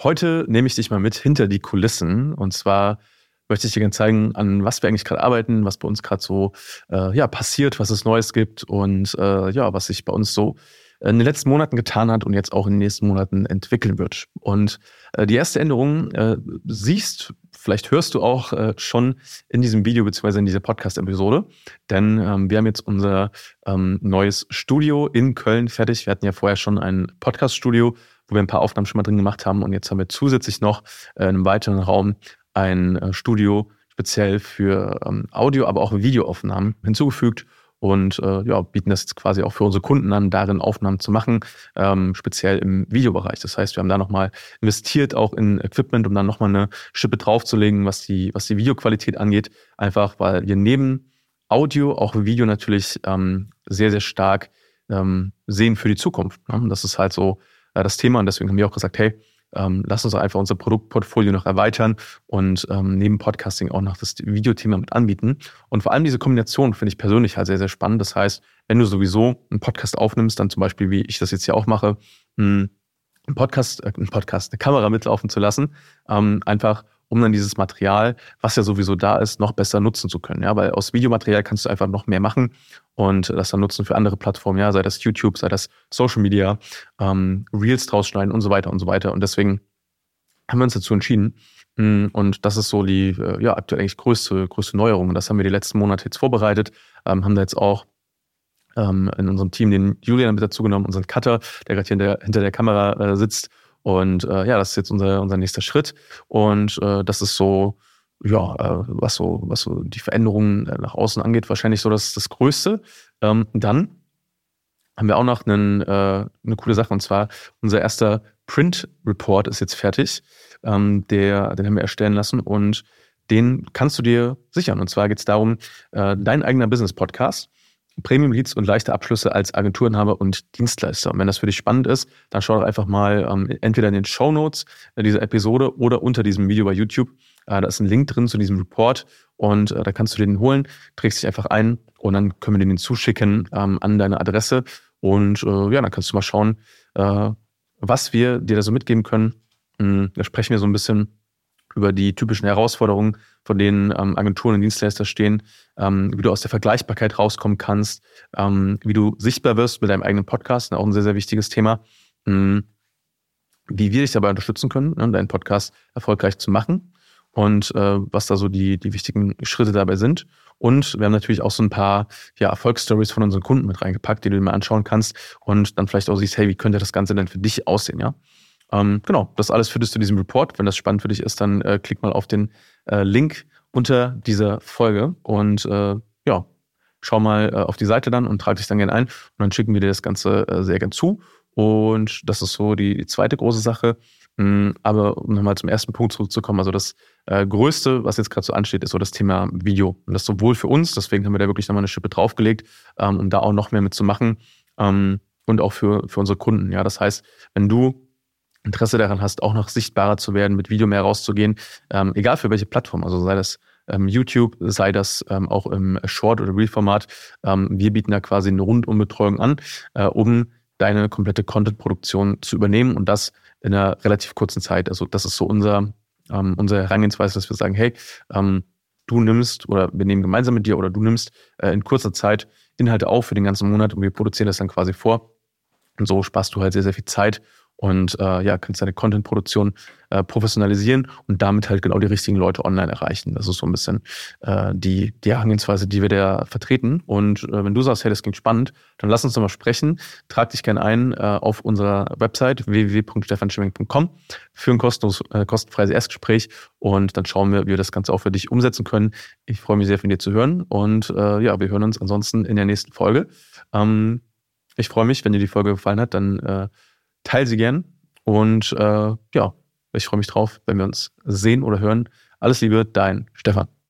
Heute nehme ich dich mal mit hinter die Kulissen. Und zwar möchte ich dir gerne zeigen, an was wir eigentlich gerade arbeiten, was bei uns gerade so äh, ja, passiert, was es Neues gibt und äh, ja, was sich bei uns so in den letzten Monaten getan hat und jetzt auch in den nächsten Monaten entwickeln wird. Und äh, die erste Änderung äh, siehst, vielleicht hörst du auch äh, schon in diesem Video beziehungsweise in dieser Podcast-Episode, denn ähm, wir haben jetzt unser ähm, neues Studio in Köln fertig. Wir hatten ja vorher schon ein Podcast-Studio, wo wir ein paar Aufnahmen schon mal drin gemacht haben und jetzt haben wir zusätzlich noch äh, in einem weiteren Raum ein äh, Studio speziell für ähm, Audio, aber auch Videoaufnahmen hinzugefügt und äh, ja, bieten das jetzt quasi auch für unsere Kunden an, darin Aufnahmen zu machen, ähm, speziell im Videobereich. Das heißt, wir haben da nochmal investiert, auch in Equipment, um dann nochmal eine Schippe draufzulegen, was die, was die Videoqualität angeht. Einfach, weil wir neben Audio auch Video natürlich ähm, sehr, sehr stark sehen für die Zukunft. Ne? Das ist halt so äh, das Thema und deswegen haben wir auch gesagt, hey, ähm, lass uns einfach unser Produktportfolio noch erweitern und ähm, neben Podcasting auch noch das Videothema mit anbieten. Und vor allem diese Kombination finde ich persönlich halt sehr, sehr spannend. Das heißt, wenn du sowieso einen Podcast aufnimmst, dann zum Beispiel, wie ich das jetzt hier auch mache, einen Podcast, äh, einen Podcast, eine Kamera mitlaufen zu lassen, ähm, einfach um dann dieses Material, was ja sowieso da ist, noch besser nutzen zu können. Ja, weil aus Videomaterial kannst du einfach noch mehr machen und das dann nutzen für andere Plattformen, ja, sei das YouTube, sei das Social Media, ähm, Reels draus schneiden und so weiter und so weiter. Und deswegen haben wir uns dazu entschieden. Mm, und das ist so die äh, ja, aktuell eigentlich größte, größte Neuerung. Und das haben wir die letzten Monate jetzt vorbereitet, ähm, haben da jetzt auch ähm, in unserem Team den Julian mit dazu genommen, unseren Cutter, der gerade hier hinter der Kamera äh, sitzt und äh, ja, das ist jetzt unser, unser nächster Schritt. Und äh, das ist so, ja, äh, was so, was so die Veränderungen äh, nach außen angeht, wahrscheinlich so das, das Größte. Ähm, dann haben wir auch noch einen, äh, eine coole Sache und zwar unser erster Print Report ist jetzt fertig. Ähm, der, den haben wir erstellen lassen und den kannst du dir sichern. Und zwar geht es darum, äh, dein eigener Business-Podcast Premium Leads und leichte Abschlüsse als Agenturenhaber und Dienstleister. Und wenn das für dich spannend ist, dann schau doch einfach mal ähm, entweder in den Show Notes äh, dieser Episode oder unter diesem Video bei YouTube. Äh, da ist ein Link drin zu diesem Report und äh, da kannst du den holen, trägst dich einfach ein und dann können wir den zuschicken ähm, an deine Adresse. Und äh, ja, dann kannst du mal schauen, äh, was wir dir da so mitgeben können. Mhm, da sprechen wir so ein bisschen über die typischen Herausforderungen, von denen ähm, Agenturen und Dienstleister stehen, ähm, wie du aus der Vergleichbarkeit rauskommen kannst, ähm, wie du sichtbar wirst mit deinem eigenen Podcast, auch ein sehr, sehr wichtiges Thema, mhm. wie wir dich dabei unterstützen können, ne, deinen Podcast erfolgreich zu machen und äh, was da so die, die wichtigen Schritte dabei sind. Und wir haben natürlich auch so ein paar ja, Erfolgsstories von unseren Kunden mit reingepackt, die du dir mal anschauen kannst und dann vielleicht auch siehst, hey, wie könnte das Ganze denn für dich aussehen, ja? Ähm, genau, das alles findest du in diesem Report. Wenn das spannend für dich ist, dann äh, klick mal auf den äh, Link unter dieser Folge und äh, ja, schau mal äh, auf die Seite dann und trag dich dann gerne ein und dann schicken wir dir das Ganze äh, sehr gern zu. Und das ist so die, die zweite große Sache. Mm, aber um nochmal zum ersten Punkt zurückzukommen, also das äh, Größte, was jetzt gerade so ansteht, ist so das Thema Video. Und das sowohl für uns, deswegen haben wir da wirklich nochmal eine Schippe draufgelegt, ähm, um da auch noch mehr mitzumachen. Ähm, und auch für, für unsere Kunden. Ja, das heißt, wenn du Interesse daran hast, auch noch sichtbarer zu werden, mit Video mehr rauszugehen, ähm, egal für welche Plattform, also sei das ähm, YouTube, sei das ähm, auch im Short- oder Real-Format, ähm, wir bieten da quasi eine Rundumbetreuung an, äh, um deine komplette Content-Produktion zu übernehmen und das in einer relativ kurzen Zeit. Also das ist so unser, ähm, unsere Herangehensweise, dass wir sagen, hey, ähm, du nimmst oder wir nehmen gemeinsam mit dir oder du nimmst äh, in kurzer Zeit Inhalte auf für den ganzen Monat und wir produzieren das dann quasi vor. Und so sparst du halt sehr, sehr viel Zeit und äh, ja, kannst deine Content-Produktion äh, professionalisieren und damit halt genau die richtigen Leute online erreichen. Das ist so ein bisschen äh, die, die Herangehensweise, die wir da vertreten. Und äh, wenn du sagst, hey, das klingt spannend, dann lass uns doch mal sprechen. Trag dich gerne ein äh, auf unserer Website www.stefanschimming.com für ein kostenlos, äh, kostenfreies Erstgespräch und dann schauen wir, wie wir das Ganze auch für dich umsetzen können. Ich freue mich sehr von dir zu hören und äh, ja, wir hören uns ansonsten in der nächsten Folge. Ähm, ich freue mich, wenn dir die Folge gefallen hat, dann äh, teile sie gern. Und äh, ja, ich freue mich drauf, wenn wir uns sehen oder hören. Alles Liebe, dein Stefan.